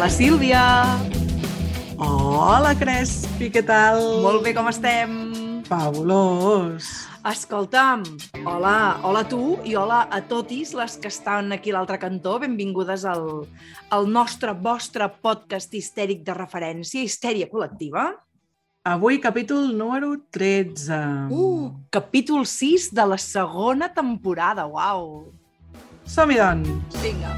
Hola, Sílvia! Hola, Crespi, què tal? Molt bé, com estem? Fabulós! Escolta'm, hola, hola a tu i hola a totis les que estan aquí a l'altre cantó. Benvingudes al, al nostre, vostre podcast histèric de referència, Histèria Col·lectiva. Avui capítol número 13. Uh, capítol 6 de la segona temporada, uau! Som-hi, doncs! Vinga.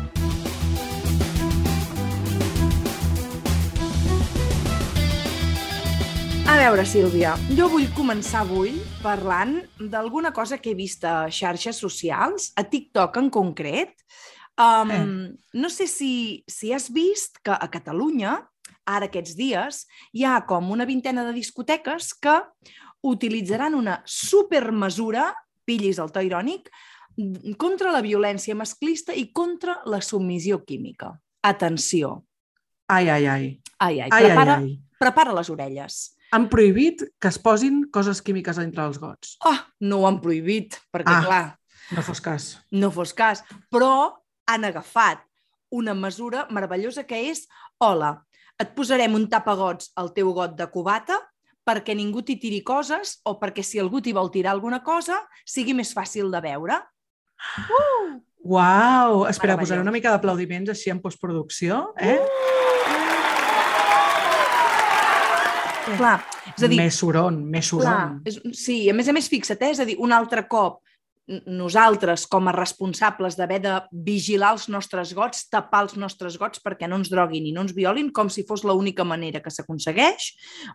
A veure, Sílvia, jo vull començar avui parlant d'alguna cosa que he vist a xarxes socials, a TikTok en concret. Um, Eh. No sé si, si has vist que a Catalunya, ara aquests dies, hi ha com una vintena de discoteques que utilitzaran una supermesura, pillis el to irònic, contra la violència masclista i contra la submissió química. Atenció. Ai, ai, ai. Ai, ai, Ai, prepara, ai, ai. prepara les orelles. Han prohibit que es posin coses químiques entre els gots. Oh, no ho han prohibit, perquè, Ah. clar, No fos cas. no fos cas. Però han agafat una mesura meravellosa que és hola, et posarem un tapagots al teu got de cubata perquè ningú t'hi tiri coses o perquè si algú t'hi vol tirar alguna cosa sigui més fàcil de veure. Uau! Espera, posaré una mica d'aplaudiments així en postproducció, eh? Clar, és a dir, Més soron, més Clar, soron. és, sí, a més a més, fixa't, eh? és a dir, un altre cop, nosaltres, com a responsables d'haver de vigilar els nostres gots, tapar els nostres gots perquè no ens droguin i no ens violin, com si fos l'única manera que s'aconsegueix,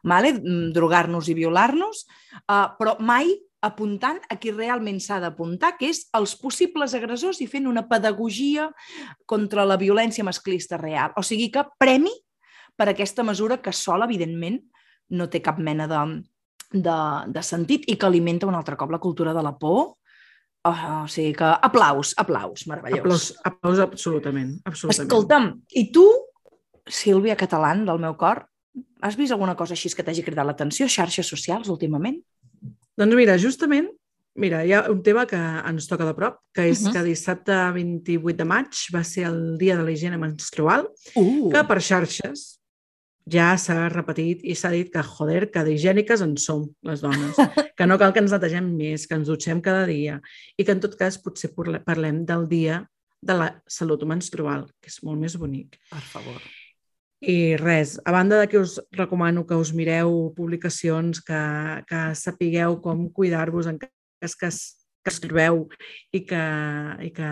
vale? Drogar-nos i violar-nos, uh, però mai apuntant a qui realment s'ha d'apuntar, que és els possibles agressors i fent una pedagogia contra la violència masclista real. O sigui que premi per aquesta mesura que sola, evidentment, no té cap mena de, de, de sentit i que alimenta un altre cop la cultura de la por. Oh, o sigui que aplaus, aplaus, meravellós. Aplaus, aplaus absolutament, absolutament. Escolta'm, i tu, Sílvia Catalán, del meu cor, has vist alguna cosa així que t'hagi cridat l'atenció, xarxes socials, últimament? Doncs mira, justament, mira, hi ha un tema que ens toca de prop, que és Mhm. que dissabte 28 de maig va ser el dia de la higiene menstrual, Uh. que per xarxes ja s'ha repetit i s'ha dit que, joder, que d'higièniques en som, les dones. que no cal que ens netegem més, que ens dutxem cada dia i que, en tot cas, potser parle- parlem del dia de la salut menstrual, que és molt més bonic. Per favor. I res, a banda de que us recomano que us mireu publicacions, que, que sapigueu com cuidar-vos en cas que es, que es trobeu i que, i que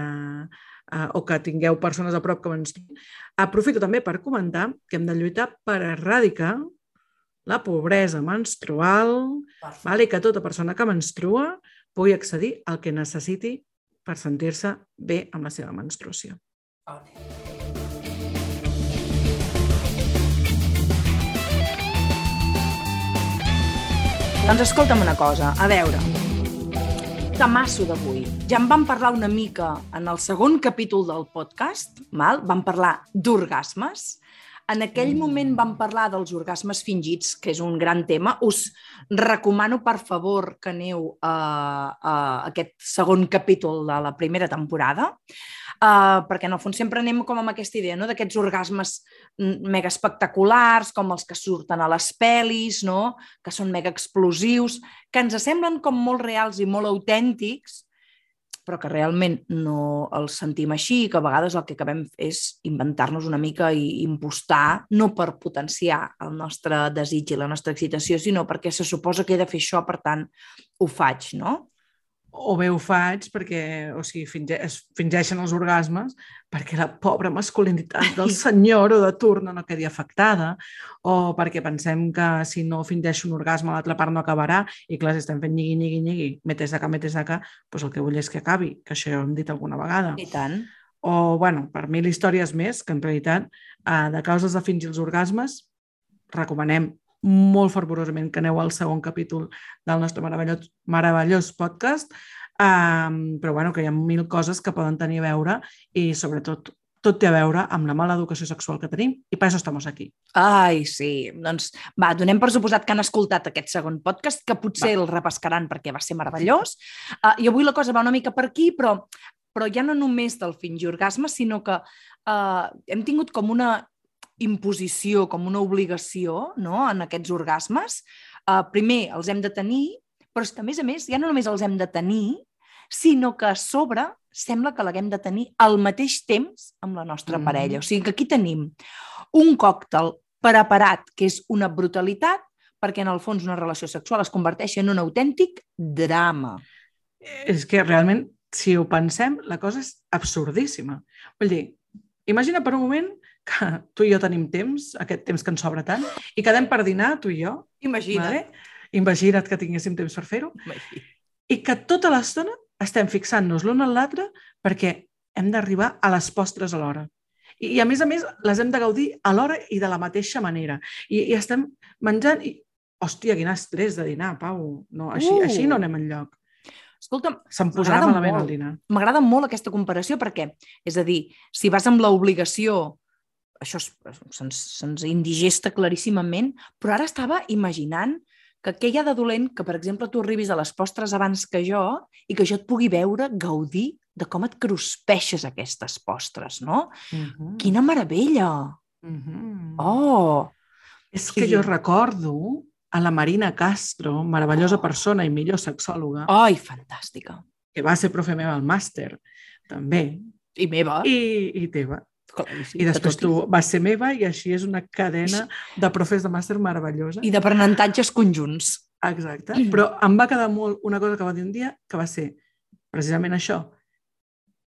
uh, o que tingueu persones a prop que menstruïn. Aprofito també per comentar que hem de lluitar per erradicar la pobresa menstrual vale? i que tota persona que menstrua pugui accedir al que necessiti per sentir-se bé amb la seva menstruació. Doncs escolta'm una cosa, a veure, tamasso d'avui. Ja en vam parlar una mica en el segon capítol del podcast, val? vam parlar d'orgasmes. En aquell Mm. moment vam parlar dels orgasmes fingits, que és un gran tema. Us recomano, per favor, que aneu a, a aquest segon capítol de la primera temporada, uh, perquè en el fons sempre anem com amb aquesta idea no? d'aquests orgasmes mm, mega espectaculars, com els que surten a les pel·lis, no? que són mega explosius, que ens semblen com molt reals i molt autèntics, però que realment no els sentim així i que a vegades el que acabem és inventar-nos una mica i impostar, no per potenciar el nostre desig i la nostra excitació, sinó perquè se suposa que he de fer això, per tant, ho faig, no? O bé ho faig perquè, o sigui, finge, es fingeixen els orgasmes perquè la pobra masculinitat del senyor o de turno no quedi afectada, o perquè pensem que si no fingeixo un orgasme l'altra part no acabarà, i clar, si estem fent nyigui, nyigui, nyigui, metes acá, metes acá, doncs el que vull és que acabi, que això ja ho hem dit alguna vegada. I tant. O, bueno, per mil històries més, que en realitat, eh, de causes de fingir els orgasmes, recomanem molt fervorosament que aneu al segon capítol del nostre meravellós, meravellós podcast, um, però bueno, que hi ha mil coses que poden tenir a veure i sobretot tot té a veure amb la mala educació sexual que tenim i per això estem aquí. Ai, sí. Doncs va, donem per suposat que han escoltat aquest segon podcast, que potser va. el repescaran perquè va ser meravellós. Uh, I avui la cosa va una mica per aquí, però, però ja no només del fingir orgasme, sinó que uh, hem tingut com una imposició, com una obligació no? en aquests orgasmes. Uh, primer, els hem de tenir, però és que, a més a més, ja no només els hem de tenir, sinó que a sobre sembla que l'haguem de tenir al mateix temps amb la nostra mm. parella. O sigui que aquí tenim un còctel preparat, que és una brutalitat, perquè en el fons una relació sexual es converteix en un autèntic drama. És que realment, si ho pensem, la cosa és absurdíssima. Vull dir, imagina per un moment que tu i jo tenim temps, aquest temps que ens sobra tant, i quedem per dinar, tu i jo. Imagina't. Vale? Imagina't que tinguéssim temps per fer-ho. I que tota l'estona estem fixant-nos l'un en l'altre perquè hem d'arribar a les postres a l'hora. I, I, a més a més, les hem de gaudir a l'hora i de la mateixa manera. I, i estem menjant i... Hòstia, quin estrès de dinar, Pau. No, així, uh. així no anem enlloc. Escolta'm, se'm posarà malament molt, el dinar. M'agrada molt aquesta comparació perquè, és a dir, si vas amb l'obligació això se'ns se indigesta claríssimament, però ara estava imaginant que què hi ha de dolent que, per exemple, tu arribis a les postres abans que jo i que jo et pugui veure gaudir de com et cruspeixes aquestes postres, no? Uh. -huh. Quina meravella! Uh. -huh. Oh! És que sí. jo recordo a la Marina Castro, meravellosa oh. persona i millor sexòloga. Ai, fantàstica! Que va ser profe meva al màster, també. I meva. I, i teva. I després tu vas ser meva i així és una cadena de profes de màster meravellosa. I d'aprenentatges conjunts. Exacte. Mm. Però em va quedar molt una cosa que va dir un dia, que va ser precisament això.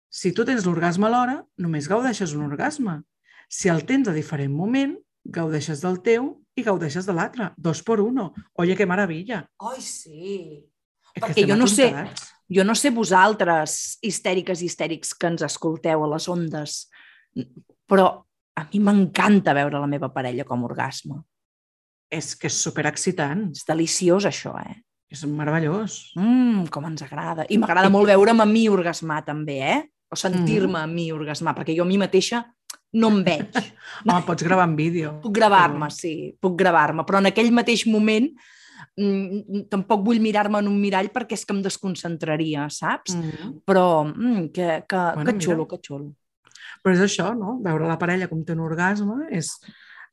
Si tu tens l'orgasme alhora, només gaudeixes un orgasme. Si el tens a diferent moment, gaudeixes del teu i gaudeixes de l'altre. Dos per uno. Oye, que meravella. Ai, sí. És Perquè jo no sé, jo no sé vosaltres, histèriques i histèrics que ens escolteu a les ondes, però a mi m'encanta veure la meva parella com orgasme. És que és superexcitant. És deliciós, això, eh? És meravellós. Mmm, com ens agrada. I m'agrada molt veure'm a mi orgasmar, també, eh? O sentir-me mm. a mi orgasmar, perquè jo a mi mateixa no em veig. Home, pots gravar en vídeo. Puc gravar-me, però... sí, puc gravar-me, però en aquell mateix moment mm, tampoc vull mirar-me en un mirall perquè és que em desconcentraria, saps? Mm. Però mm, que, que, bueno, que xulo, mira. que xulo. Però és això, no? Veure la parella com té un orgasme és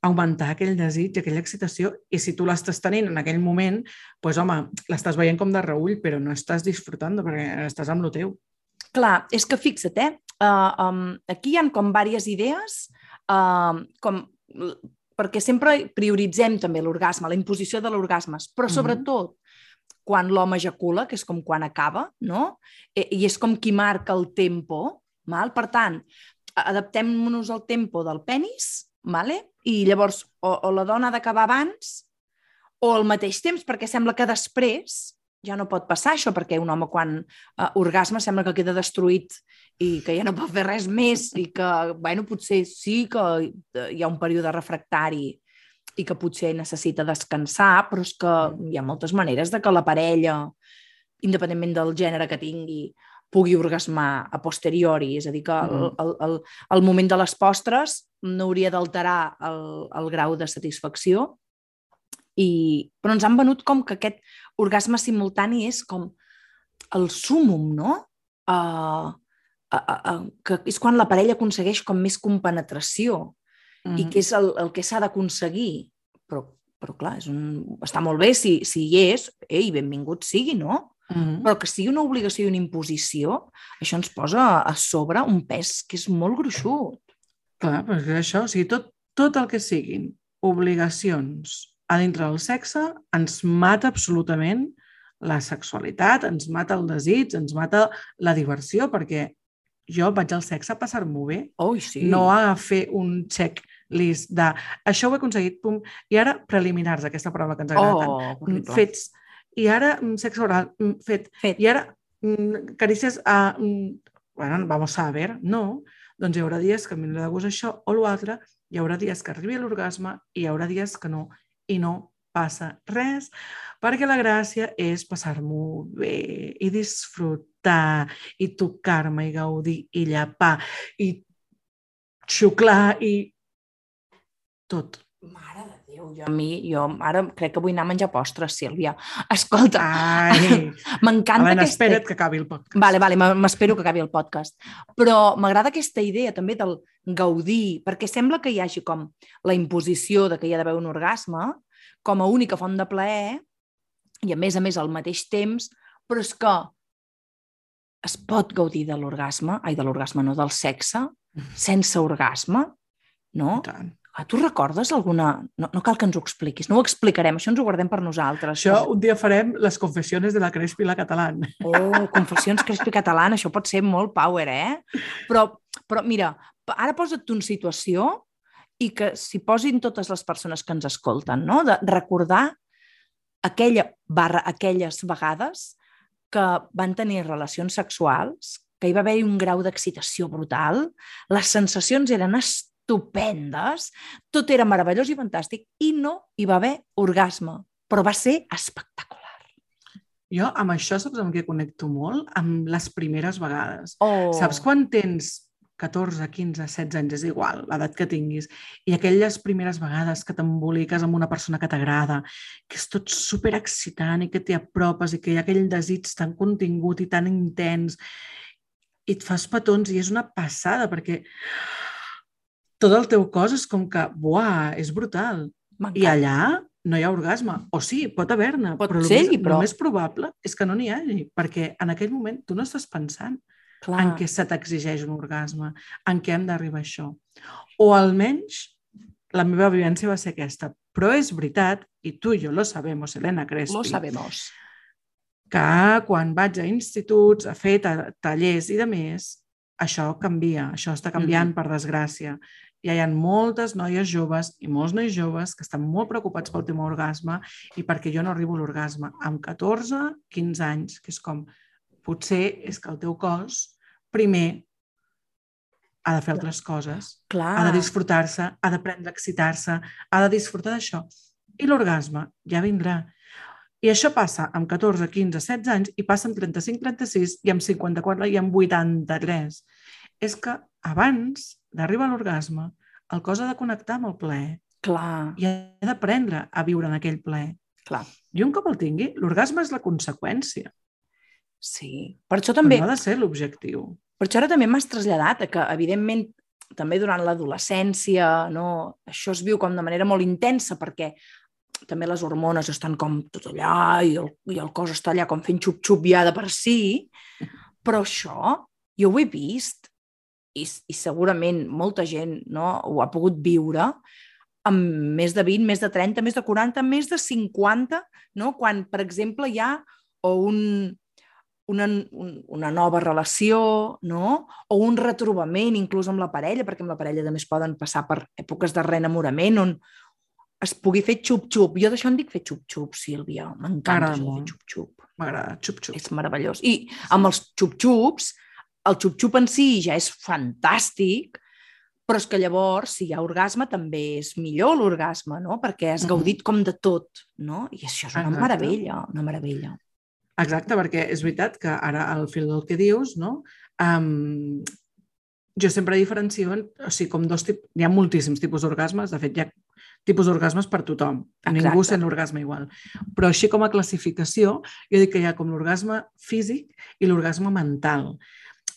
augmentar aquell desig, aquella excitació, i si tu l'estàs tenint en aquell moment, doncs, home, l'estàs veient com de reull, però no estàs disfrutant perquè estàs amb lo teu. Clar, és que fixa't, eh? Uh, um, aquí hi han com diverses idees, uh, com perquè sempre prioritzem també l'orgasme, la imposició de l'orgasmes, però mhm. sobretot mm -hmm. quan l'home ejacula, que és com quan acaba, no? I, i és com qui marca el tempo, Mal? Per tant, adaptem-nos al tempo del penis, vale? i llavors o, o la dona ha d'acabar abans o al mateix temps, perquè sembla que després ja no pot passar això, perquè un home quan uh, orgasme sembla que queda destruït i que ja no pot fer res més i que, bueno, potser sí que hi ha un període refractari i que potser necessita descansar, però és que hi ha moltes maneres de que la parella, independentment del gènere que tingui, pugui orgasmar a posteriori, és a dir, que el, mm. el, el, el moment de les postres no hauria d'alterar el, el grau de satisfacció, i, però ens han venut com que aquest orgasme simultani és com el súmum, no? Uh, uh, uh, uh, que és quan la parella aconsegueix com més compenetració mm. i que és el, el que s'ha d'aconseguir. Però, però clar, és un... està molt bé si, si hi és, ei, benvingut sigui, no? Mm -hmm. Però que sigui una obligació i una imposició, això ens posa a sobre un pes que és molt gruixut. Clar, perquè això, o sigui, tot, tot el que siguin obligacions a dintre del sexe ens mata absolutament la sexualitat, ens mata el desig, ens mata la diversió, perquè jo vaig al sexe a passar-m'ho bé, oh, sí. no a fer un checklist de això ho he aconseguit, pum, i ara preliminars, aquesta paraula que ens agrada oh, tant, fets i ara mm, sexe oral mm, fet. fet. I ara mm, carícies a... Bueno, vamos a ver, no. Doncs hi haurà dies que a mi no de gust això o l'altre, hi haurà dies que arribi l'orgasme i hi haurà dies que no, i no passa res, perquè la gràcia és passar-m'ho bé i disfrutar i tocar-me i gaudir i llapar i xuclar i tot. Mare de Déu, jo a mi, jo ara crec que vull anar a menjar postres, Sílvia. Escolta, m'encanta aquesta... espera't que acabi el podcast. Vale, vale, m'espero que acabi el podcast. Però m'agrada aquesta idea també del gaudir, perquè sembla que hi hagi com la imposició de que hi ha d'haver un orgasme com a única font de plaer i a més a més al mateix temps, però és que es pot gaudir de l'orgasme, ai, de l'orgasme, no, del sexe, sense orgasme, no? I tant. Ah, Tu recordes alguna... No, no cal que ens ho expliquis, no ho explicarem, això ens ho guardem per nosaltres. Això un dia farem les confessiones de la Crespi la Catalán. Oh, Confessions Crespi Catalana, això pot ser molt power, eh? Però, però mira, ara posa't tu en situació i que s'hi posin totes les persones que ens escolten, no? De recordar aquella barra, aquelles vegades que van tenir relacions sexuals, que hi va haver un grau d'excitació brutal, les sensacions eren estupendes, tot era meravellós i fantàstic, i no hi va haver orgasme, però va ser espectacular. Jo amb això saps amb què connecto molt? Amb les primeres vegades. Oh. Saps quan tens 14, 15, 16 anys, és igual, l'edat que tinguis, i aquelles primeres vegades que t'emboliques amb una persona que t'agrada, que és tot super excitant i que t'hi apropes i que hi ha aquell desig tan contingut i tan intens, i et fas petons i és una passada perquè tot el teu cos és com que, buah, és brutal. I allà no hi ha orgasme. O sí, pot haver-ne, Pot però el més, però- el més probable és que no n'hi hagi, perquè en aquell moment tu no estàs pensant Clar. en què se t'exigeix un orgasme, en què hem d'arribar a això. O almenys la meva vivència va ser aquesta. Però és veritat, i tu i jo lo sabemos, Helena Crespi, Lo sabemos. que quan vaig a instituts, a fer ta tallers i de més, això canvia, això està canviant, per desgràcia. Ja hi ha moltes noies joves i molts nois joves que estan molt preocupats pel tema orgasme i perquè jo no arribo a l'orgasme amb 14, 15 anys, que és com, potser és que el teu cos primer ha de fer altres coses, Clar. ha de disfrutar-se, ha d'aprendre a excitar-se, ha de disfrutar d'això. I l'orgasme ja vindrà. I això passa amb 14, 15, 16 anys i passa amb 35, 36 i amb 54 i amb 83. És que abans d'arribar a l'orgasme, el cos ha de connectar amb el plaer Clar, i ha d'aprendre a viure en aquell plaer. clar. I un cop el tingui, l'orgasme és la conseqüència, Sí. Per això però també, no ha de ser l'objectiu. per això ara també m'has traslladat a que, evidentment, també durant l'adolescència, no, això es viu com de manera molt intensa perquè també les hormones estan com tot allà i el, i el cos està allà com fent xup-xup ja de per si, però això jo ho he vist i, i segurament molta gent no, ho ha pogut viure amb més de 20, més de 30, més de 40, més de 50, no? quan, per exemple, hi ha o un, una, un, una nova relació, no? o un retrobament inclús amb la parella, perquè amb la parella també es poden passar per èpoques de reenamorament on es pugui fer xup-xup. Jo d'això en dic fer xup-xup, Sílvia. M'encanta això de fer xup-xup. M'agrada, xup-xup. És meravellós. I amb els xup-xups, el xup-xup en si ja és fantàstic, però és que llavors, si hi ha orgasme, també és millor l'orgasme, no? Perquè has gaudit com de tot, no? I això és una Exacte. meravella, una meravella. Exacte, perquè és veritat que ara al fil del que dius, no? Um, jo sempre diferencio, en- o sigui, com dos tipus, hi ha moltíssims tipus d'orgasmes, de fet hi ha tipus d'orgasmes per tothom, Exacte. ningú sent l'orgasme igual. Però així com a classificació, jo dic que hi ha com l'orgasme físic i l'orgasme mental.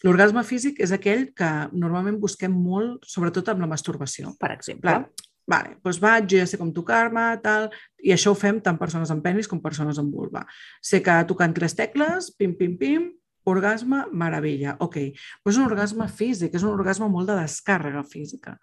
L'orgasme físic és aquell que normalment busquem molt, sobretot amb la masturbació. Per exemple. Clar, vale, doncs vaig, jo ja sé com tocar-me, tal, i això ho fem tant persones amb penis com persones amb vulva. Sé que tocant tres tecles, pim, pim, pim, orgasme, meravella, ok. Però és un orgasme físic, és un orgasme molt de descàrrega física.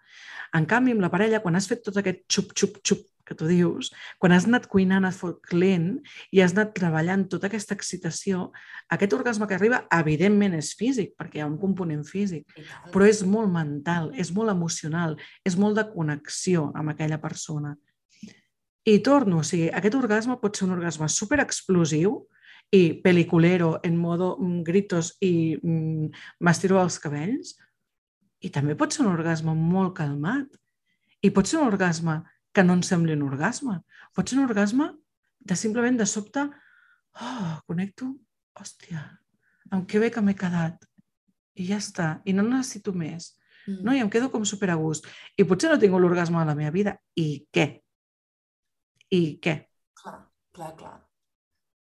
En canvi, amb la parella, quan has fet tot aquest xup, xup, xup que tu dius, quan has anat cuinant a foc lent i has anat treballant tota aquesta excitació, aquest orgasme que arriba, evidentment, és físic, perquè hi ha un component físic, però és molt mental, és molt emocional, és molt de connexió amb aquella persona. I torno, o sigui, aquest orgasme pot ser un orgasme super explosiu i peliculero, en modo mm, gritos i mm, m'estiro els cabells, i també pot ser un orgasme molt calmat. I pot ser un orgasme que no ens sembli un orgasme. Pot ser un orgasme de simplement de sobte, oh, connecto, hòstia, amb que bé que m'he quedat. I ja està, i no necessito més. No? I em quedo com super a gust. I potser no tinc l'orgasme de la meva vida. I què? i què? Clar, clar, clar.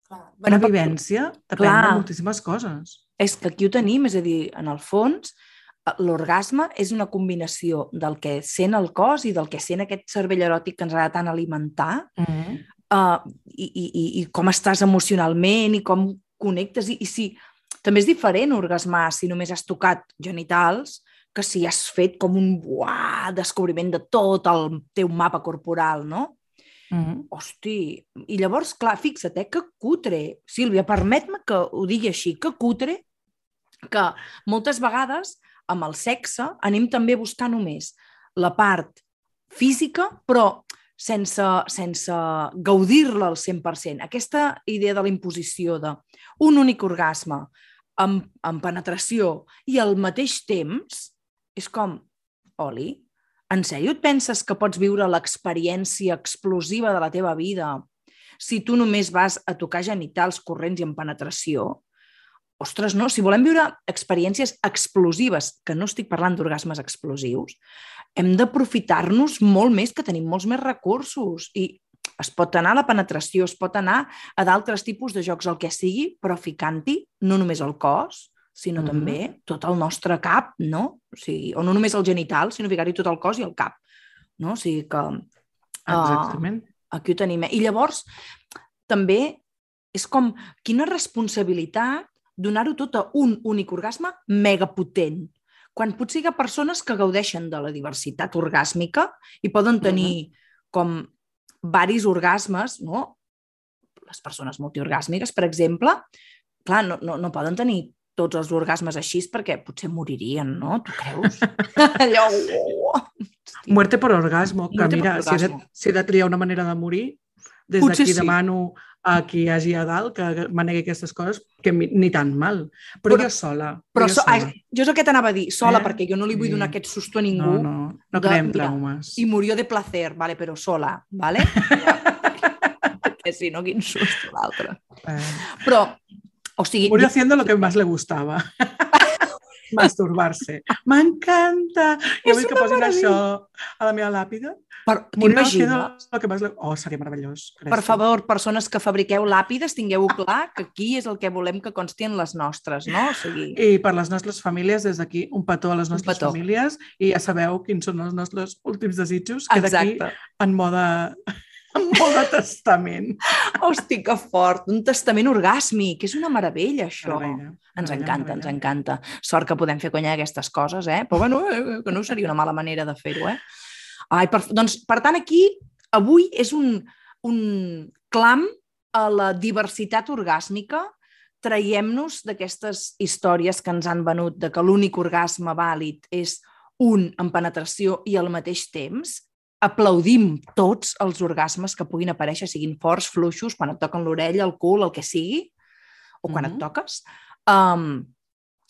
Clar. Una vivència depèn Clar. de moltíssimes coses. És que aquí ho tenim, és a dir, en el fons, eh, l'orgasme és una combinació del que sent el cos i del que sent aquest cervell eròtic que ens agrada tant alimentar Mm -hmm. uh, i, i, i, i com estàs emocionalment i com connectes. I, I si també és diferent orgasmar si només has tocat genitals que si has fet com un buah, descobriment de tot el teu mapa corporal, no? Mm -hmm. Hosti, i llavors, clar, fixa't, eh, que cutre. Sílvia, permet-me que ho digui així, que cutre, que moltes vegades amb el sexe anem també a buscar només la part física, però sense, sense gaudir-la al 100%. Aquesta idea de la imposició de un únic orgasme amb, amb penetració i al mateix temps és com, Oli, en sèrio et penses que pots viure l'experiència explosiva de la teva vida si tu només vas a tocar genitals corrents i en penetració? Ostres, no, si volem viure experiències explosives, que no estic parlant d'orgasmes explosius, hem d'aprofitar-nos molt més, que tenim molts més recursos i es pot anar a la penetració, es pot anar a d'altres tipus de jocs, el que sigui, però ficant-hi no només el cos, sinó mm. -hmm. també tot el nostre cap, no? O, sigui, o no només el genital, sinó ficar-hi tot el cos i el cap. No? O sigui que Exactament. aquí ho tenim. eh? I llavors, també és com, quina responsabilitat donar-ho tot a un únic orgasme mega potent. Quan potser hi ha persones que gaudeixen de la diversitat orgàsmica i poden tenir com varis orgasmes, no? Les persones multiorgàsmiques, per exemple, clar, no, no, no poden tenir tots els orgasmes així perquè potser moririen, no? Tu creus? Allò... Oh. Muerte por orgasmo, que Muerte mira, si he, de, orgasmo. si he de triar una manera de morir, des d'aquí sí. demano a qui hi hagi a dalt que manegui aquestes coses, que ni tan mal. Però, Però- jo sola. Però jo so, sola. jo és el que t'anava a dir, sola, Eh? perquè jo no li vull donar aquest susto a ningú. No, no, no de- creem mira, traumes. I murió de placer, vale, però sola, vale? perquè si no, quin susto l'altre. Eh, Però, o sigui, murió haciendo lo que más le gustaba. Masturbarse. M'encanta! Jo vull que posin això a la meva làpida. per, Murió haciendo lo que más le... Oh, seria meravellós. Per favor, persones que fabriqueu làpides, tingueu clar que aquí és el que volem que consti en les nostres, no? O sigui, I per les nostres famílies, des d'aquí, un petó a les nostres famílies i ja sabeu quins són els nostres últims desitjos. Queda aquí exacte. en mode, en mode testament. Hosti, que fort! Un testament orgàsmic, és una meravella, això. Meravella, Ens meravella, encanta, ens meravella. encanta. Sort que podem fer conya d'aquestes coses, eh? Però bueno, eh, que no seria una mala manera de fer-ho, eh? Ai, per, doncs, per tant, aquí, avui és un, un clam a la diversitat orgàsmica. Traiem-nos d'aquestes històries que ens han venut de que l'únic orgasme vàlid és un en penetració i al mateix temps. Aplaudim tots els orgasmes que puguin aparèixer, siguin forts, fluixos, quan et toquen l'orella, el cul, el que sigui, o quan Mhm. et toques. Um,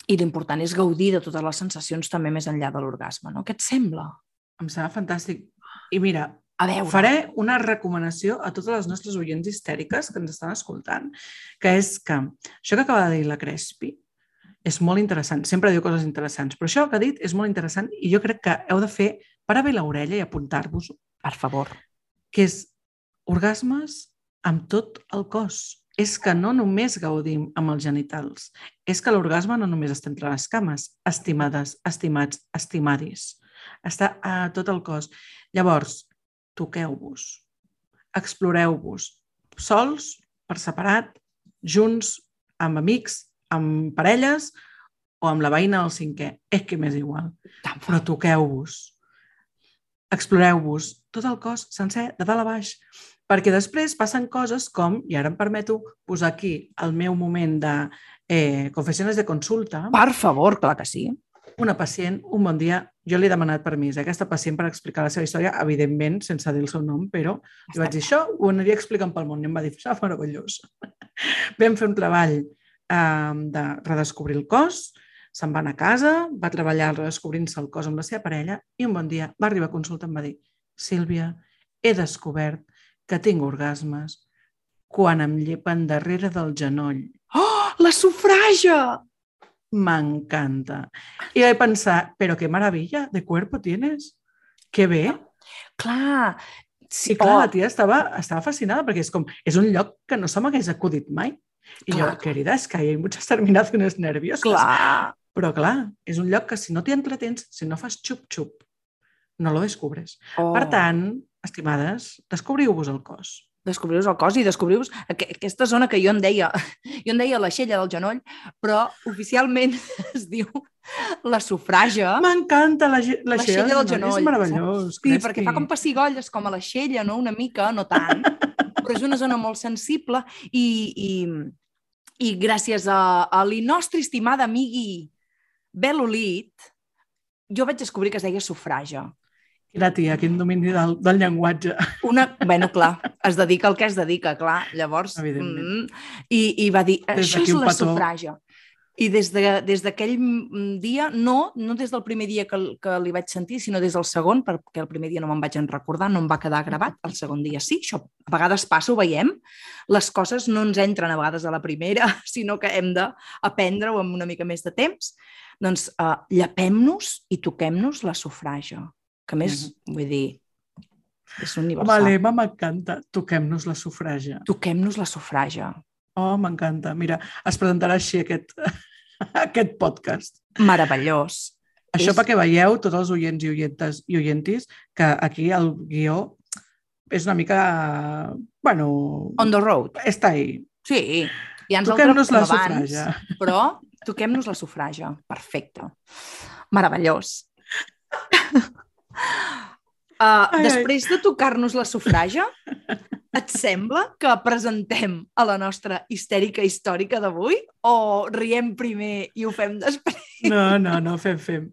I l'important és gaudir de totes les sensacions també més enllà de l'orgasme, no? Què et sembla? Em sembla fantàstic. I mira, A veure, faré una recomanació a totes les nostres oients histèriques que ens estan escoltant, que és que això que acaba de dir la Crespi és molt interessant. Sempre diu coses interessants, però això que ha dit és molt interessant i jo crec que heu de fer parar bé l'orella i apuntar-vos per favor. que és orgasmes amb tot el cos. És que no només gaudim amb els genitals, és que l'orgasme no només està entre les cames, estimades, estimats, estimadis. Està a tot el cos. Llavors, toqueu-vos, exploreu-vos, sols, per separat, junts, amb amics, amb parelles o amb la veïna del cinquè. És que m'és igual però toqueu-vos, exploreu-vos tot el cos sencer, de dalt a baix, perquè després passen coses com, i ara em permeto posar aquí el meu moment de eh, confessiones de consulta, Per favor, clar que sí. una pacient, un bon dia, jo li he demanat permís a aquesta pacient per explicar la seva història, evidentment, sense dir el seu nom, però li vaig dir això, ho aniria explicant pel món, i em va dir, això meravellós. Vam fer un treball eh, de redescobrir el cos, se'n va anar a casa, va treballar redescobrint-se el cos amb la seva parella i un bon dia va arribar a consulta i em va dir Sílvia, he descobert que tinc orgasmes quan em llepen darrere del genoll. Oh, la sufraja! M'encanta. I vaig pensar, però que maravilla de cuerpo tienes. Que bé. Clar, Sí, I clar, oh, la tia estava, estava fascinada perquè és com, és un lloc que no se m'hagués acudit mai. I Clar. jo, querida, es que hay muchas terminaciones nerviosas. clar. Però clar, és un lloc que si no t'hi entretens, si no fas xup-xup, no lo descobres. Oh. Per tant, estimades, descobriu-vos el cos. descobriu-vos el cos i descobriu-vos aqu aquesta zona que jo en deia, jo en deia la xella del genoll, però oficialment es diu la sufraja. M'encanta la, la, La xella xella del genoll, És meravellós. Sí, perquè fa com pessigolles, com a la xella, no? Una mica, no tant, però és una zona molt sensible i, i, i gràcies a, a la nostra estimada amigui Belolit, jo vaig descobrir que es deia sufraja. Mira, tia, quin domini del, del llenguatge. Una, bueno, clar, es dedica al que es dedica, clar. Llavors, mm, i, i va dir, això és la petó. sufraja. I des de- des d'aquell de, dia, no, no des del primer dia que, que li vaig sentir, sinó des del segon, perquè el primer dia no me'n vaig en recordar, no em va quedar gravat, el segon dia sí, això a vegades passa, ho veiem, les coses no ens entren a vegades a la primera, sinó que hem d'aprendre-ho amb una mica més de temps. Doncs uh, llapem-nos i toquem-nos la sufraja, que més, vull dir, és universal. Vale, m'encanta. Toquem-nos la sufraja. Toquem-nos la sufraja. Oh, m'encanta. Mira, es presentarà així aquest, aquest podcast. Meravellós. Això És- perquè veieu, tots els oients i oientes i oientis, que aquí el guió és una mica... Bueno, On the road. està ahí. Sí, ja ens Toquem-nos la abans, sufraja. però toquem-nos la sufraja. Perfecte. Meravellós. Uh, ai. després de tocar-nos la sufraja, et sembla que presentem a la nostra histèrica històrica d'avui o riem primer i ho fem després? No, no, no, fem, fem.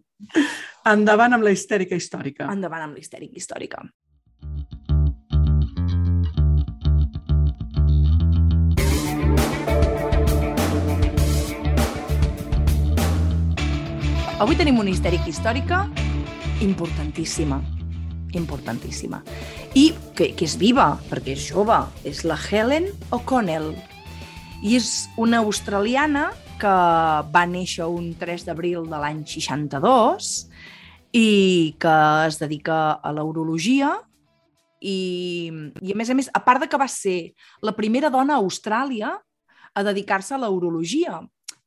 Endavant amb la histèrica històrica. Endavant amb l'histèrica històrica. Avui tenim una histèrica històrica importantíssima, importantíssima. I que, que és viva, perquè és jove, és la Helen O'Connell. I és una australiana que va néixer un 3 d'abril de l'any 62 i que es dedica a l'urologia i, i a més a més, a part de que va ser la primera dona a Austràlia a dedicar-se a la urologia,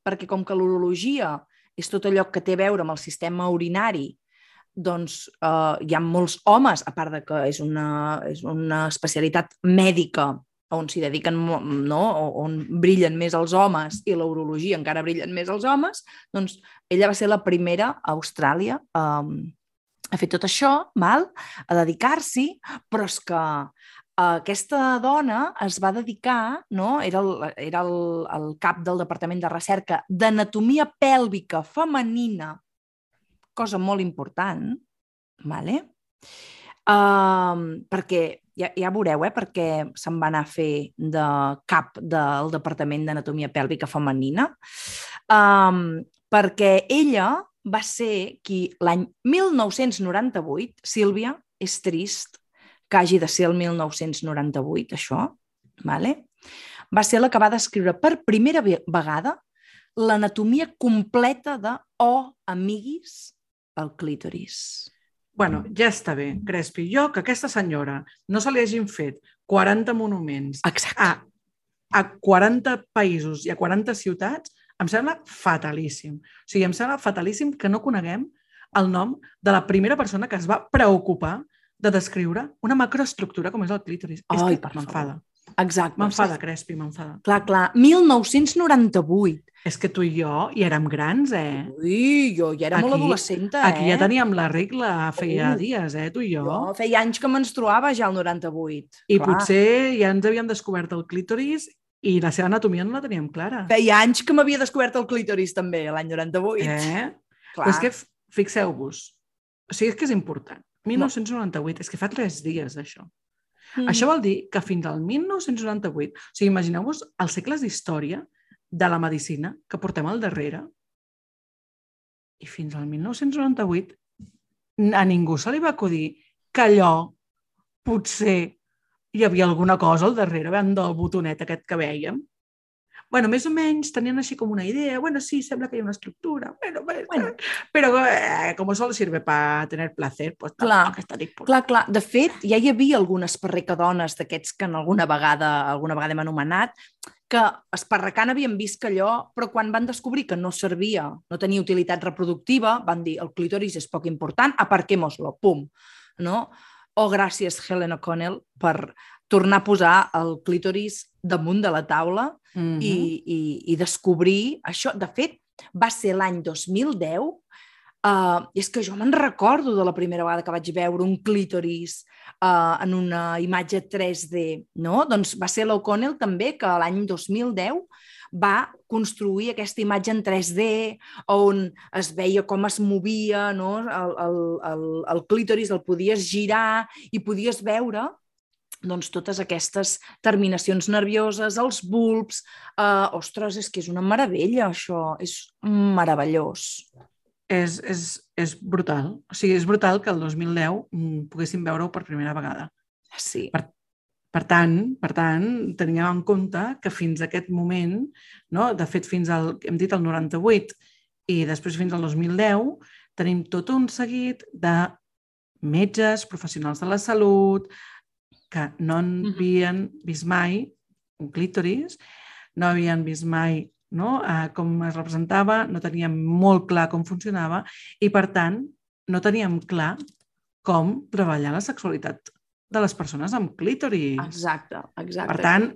perquè com que l'urologia és tot allò que té a veure amb el sistema urinari, doncs eh, hi ha molts homes, a part de que és una, és una especialitat mèdica on s'hi dediquen, no? On brillen més els homes i la urologia encara brillen més els homes, doncs ella va ser la primera a Austràlia um, a fer tot això, mal, a dedicar-s'hi, però és que eh, aquesta dona es va dedicar, no? era, el, era el, el cap del Departament de Recerca d'Anatomia Pèlvica Femenina, cosa molt important, vale? Uh, perquè ja, ja veureu, eh, perquè se'n va anar a fer de cap del Departament d'Anatomia Pèlvica Femenina, um, perquè ella va ser qui l'any 1998, Sílvia, és trist que hagi de ser el 1998, això, vale? va ser la que va descriure per primera ve- vegada l'anatomia completa de O amiguis el clítoris. Bueno, ja està bé, Crespi. Jo, que aquesta senyora no se li hagin fet 40 monuments Exacte. a, a 40 països i a 40 ciutats, em sembla fatalíssim. O sigui, em sembla fatalíssim que no coneguem el nom de la primera persona que es va preocupar de descriure una macroestructura com és el clítoris. Ai, és que m'enfada. Exacte. M'enfada, Crespi, m'enfada. Clar, clar. 1998. És que tu i jo hi érem grans, eh? Ui, jo ja era molt Aquí- adolescenta, eh? Aquí ja teníem la regla feia Uh. dies, eh, tu i jo. Jo feia anys que menstruava ja el 98. I Clar. potser ja ens havíem descobert el clítoris i la seva anatomia no la teníem clara. Feia anys que m'havia descobert el clítoris també, l'any 98. Eh? Clar. Però és que fixeu-vos, o sigui, és que és important. 1998, és que fa tres dies d'això. Mm. Això vol dir que fins al 1998, o sigui, imagineu-vos els segles d'història de la medicina que portem al darrere i fins al 1998 a ningú se li va acudir que allò potser hi havia alguna cosa al darrere, veient del botonet aquest que vèiem. Bueno, més o menys tenien així com una idea, bueno, sí, sembla que hi ha una estructura, bueno, bueno, bueno. però eh, com solo sirve para tener placer, pues Clar. està disponible. Clar, clar. De fet, ja hi havia algunes perricadones d'aquests que en alguna vegada, alguna vegada hem anomenat, que esparracant havien vist que allò, però quan van descobrir que no servia, no tenia utilitat reproductiva, van dir el clítoris és poc important, aparquémoslo, pum. No? O gràcies, Helen O'Connell, per tornar a posar el clítoris damunt de la taula Mhm. i, i, i descobrir això. De fet, va ser l'any 2010 uh, i és que jo me'n recordo de la primera vegada que vaig veure un clítoris uh, en una imatge 3D, no? Doncs va ser l'O'Connell també que l'any 2010 va construir aquesta imatge en 3D on es veia com es movia, no? el, el, el, el clítoris el podies girar i podies veure doncs, totes aquestes terminacions nervioses, els bulbs... Uh, ostres, és que és una meravella, això. És meravellós. És, és, és brutal. O sigui, és brutal que el 2010 mm, poguéssim veure-ho per primera vegada. Sí. Per, per tant, per tant, teníem en compte que fins a aquest moment, no? de fet, fins al, hem dit el 98 i després fins al 2010, tenim tot un seguit de metges, professionals de la salut, que no havien vist mai un clítoris, no havien vist mai no? eh, com es representava, no teníem molt clar com funcionava i, per tant, no teníem clar com treballar la sexualitat de les persones amb clítoris. Exacte, exacte. Per tant,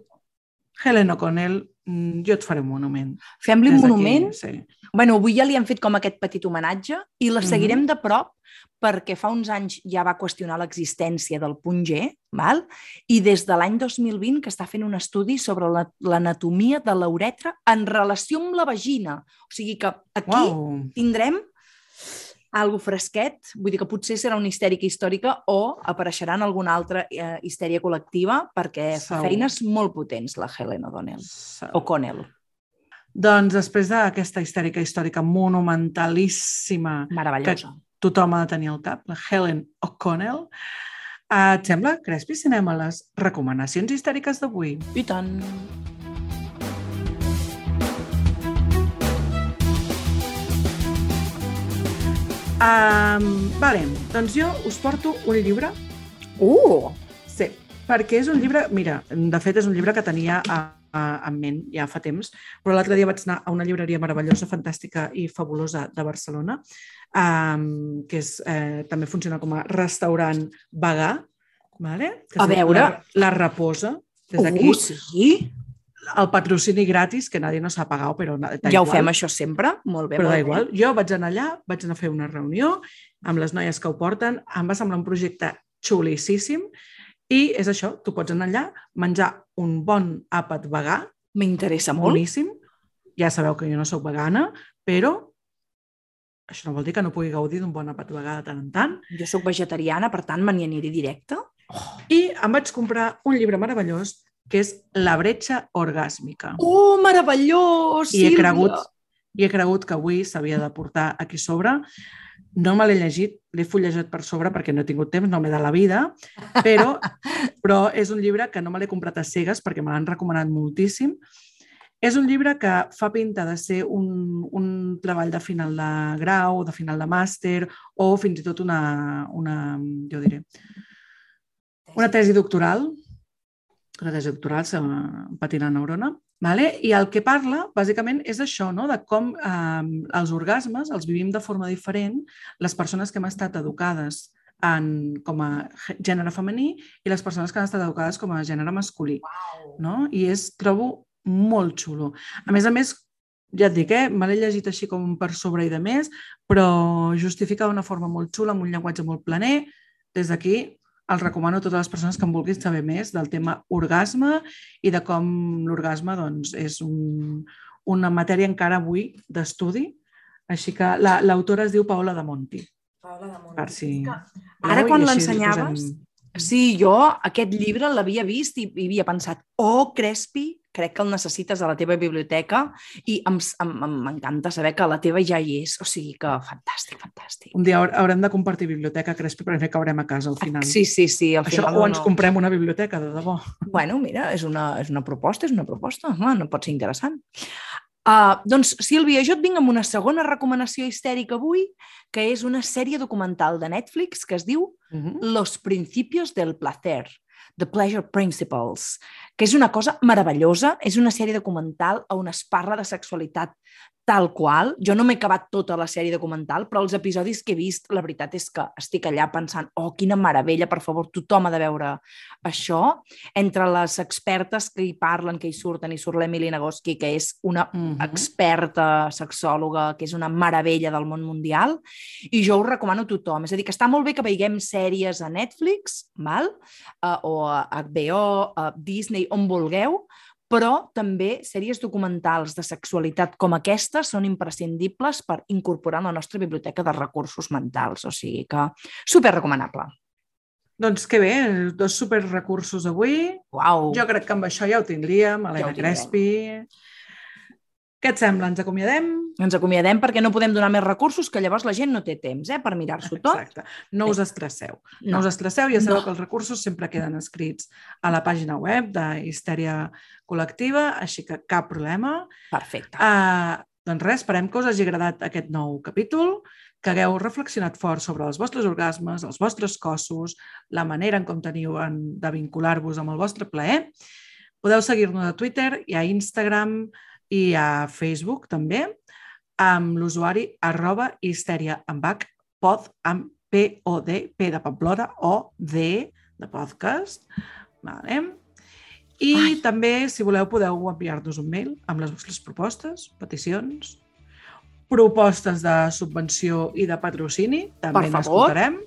Helen O'Connell, jo et faré un monument. Fem-li un monument. Sí. bueno, avui ja li hem fet com aquest petit homenatge i la Mhm. seguirem de prop perquè fa uns anys ja va qüestionar l'existència del punt G, val? i des de l'any 2020 que està fent un estudi sobre la- l'anatomia de l'uretra en relació amb la vagina. O sigui que aquí Uau! tindrem algo fresquet, vull dir que potser serà una histèrica històrica o apareixerà en alguna altra eh, histèria col·lectiva perquè fa Segur. feines molt potents la Helen O'Donnell. Segur. O'Connell. Doncs després d'aquesta histèrica històrica monumentalíssima Meravellosa. tothom ha de tenir al cap, la Helen O'Connell, et sembla, Crespi, si anem a les recomanacions histèriques d'avui? I tant. Um, vale, doncs jo us porto un llibre Uh! Sí, perquè és un llibre, mira, de fet és un llibre que tenia a, a, en ment ja fa temps, però l'altre dia vaig anar a una llibreria meravellosa, fantàstica i fabulosa de Barcelona, um, que és, eh, també funciona com a restaurant vegà, vale? que A veure. La, la Raposa, des d'aquí, Uh, sí? El patrocini gratis, que nadie nos ha pagat, però Ja ho igual. fem això sempre? Molt bé, Però molt igual. Jo vaig anar allà, vaig anar a fer una reunió amb les noies que ho porten, em va semblar un projecte xulíssim i és això, tu pots anar allà, menjar un bon àpat vegà, M'interessa molt. boníssim, ja sabeu que jo no sóc vegana, però això no vol dir que no pugui gaudir d'un bon àpat vegà de tant en tant. Jo sóc vegetariana, per tant, me n'hi aniré directe. I em vaig comprar un llibre meravellós que és La bretxa orgàsmica. Oh, meravellós, I he Sílvia! cregut, i he cregut que avui s'havia de portar aquí sobre. No me l'he llegit, l'he fullejat per sobre perquè no he tingut temps, no m'he de la vida, però, però és un llibre que no me l'he comprat a cegues perquè me l'han recomanat moltíssim. És un llibre que fa pinta de ser un, un treball de final de grau, de final de màster o fins i tot una, una jo diré, una tesi doctoral, una tesi doctoral sobre patir la neurona, Vale? I el que parla, bàsicament, és això, no? de com eh, els orgasmes els vivim de forma diferent les persones que hem estat educades en, com a gè- gènere femení i les persones que han estat educades com a gènere masculí. No? I és, trobo, molt xulo. A més a més, ja et dic, eh? me l'he llegit així com per sobre i de més, però justifica d'una forma molt xula, amb un llenguatge molt planer. Des d'aquí el recomano a totes les persones que en vulguin saber més del tema orgasme i de com l'orgasme doncs, és un, una matèria encara avui d'estudi. Així que la- l'autora es diu Paola de Monti. Per si... Ara quan l'ensenyaves, posem- Sí, jo aquest llibre l'havia vist i, i havia pensat, oh, Crespi, crec que el necessites a la teva biblioteca i m'encanta saber que la teva ja hi és. O sigui que fantàstic, fantàstic. Un dia haur- haurem de compartir biblioteca, Crespi, perquè caurem a casa al final. Sí, sí, sí. Al Això, final, o no, ens no. comprem una biblioteca, de debò. Bueno, mira, és una, és una proposta, és una proposta. Home, no pot ser interessant. Uh, doncs, Sílvia, jo et vinc amb una segona recomanació histèrica avui, que és una sèrie documental de Netflix que es diu Uh -huh. Los principios del placer, The Pleasure Principles, que és una cosa meravellosa, és una sèrie documental on es parla de sexualitat tal qual. Jo no m'he acabat tota la sèrie documental, però els episodis que he vist, la veritat és que estic allà pensant, oh, quina meravella, per favor, tothom ha de veure això. Entre les expertes que hi parlen, que hi surten, hi surt l'Emily Nagoski, que és una Mhm. experta sexòloga, que és una meravella del món mundial, i jo ho recomano a tothom. És a dir, que està molt bé que veiguem sèries a Netflix, val? Uh, o a HBO, a Disney, on vulgueu, però també sèries documentals de sexualitat com aquesta són imprescindibles per incorporar en la nostra biblioteca de recursos mentals. O sigui que super recomanable. Doncs que bé, dos super recursos avui. Uau! Jo crec que amb això ja ho tindríem, Helena ho tindrem. Crespi. Què et sembla? Ens acomiadem? Ens acomiadem perquè no podem donar més recursos que llavors la gent no té temps eh, per mirar-s'ho tot. Exacte. No us estresseu. No, us estresseu, ja sabeu No. que els recursos sempre queden escrits a la pàgina web de Histèria Col·lectiva, així que cap problema. Perfecte. Uh, doncs res, esperem que us hagi agradat aquest nou capítol, que hagueu reflexionat fort sobre els vostres orgasmes, els vostres cossos, la manera en com teniu en, de vincular-vos amb el vostre plaer. Podeu seguir-nos a Twitter i a Instagram i a Facebook també, amb l'usuari arroba histèria amb H, pod, amb P-O-D, P de Pamplona, O, D de podcast. Vale. I Ai. també, si voleu, podeu enviar-nos un mail amb les vostres propostes, peticions, propostes de subvenció i de patrocini, també n'escoltarem,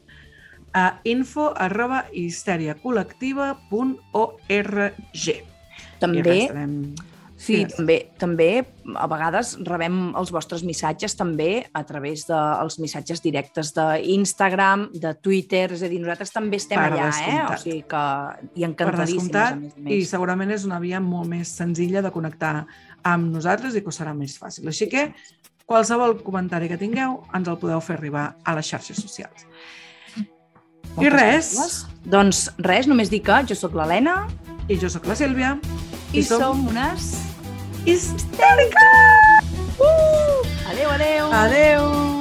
a info arroba histeriacol·lectiva.org. També, estarem... sí, Digues. també, també a vegades rebem els vostres missatges també a través dels missatges directes d'Instagram, de Twitter, és a dir, nosaltres també estem Per allà, eh? descomptat. O sigui que... I per encantadíssimes, descomptat, a més a i més. segurament és una via molt més senzilla de connectar amb nosaltres i que serà més fàcil. Així que qualsevol comentari que tingueu ens el podeu fer arribar a les xarxes socials. I Moltes res. gràcies. Doncs res, només dir que jo sóc l'Helena I jo sóc la Sílvia i, som unes... histèriques! Uh! Adéu, adéu! Adeu!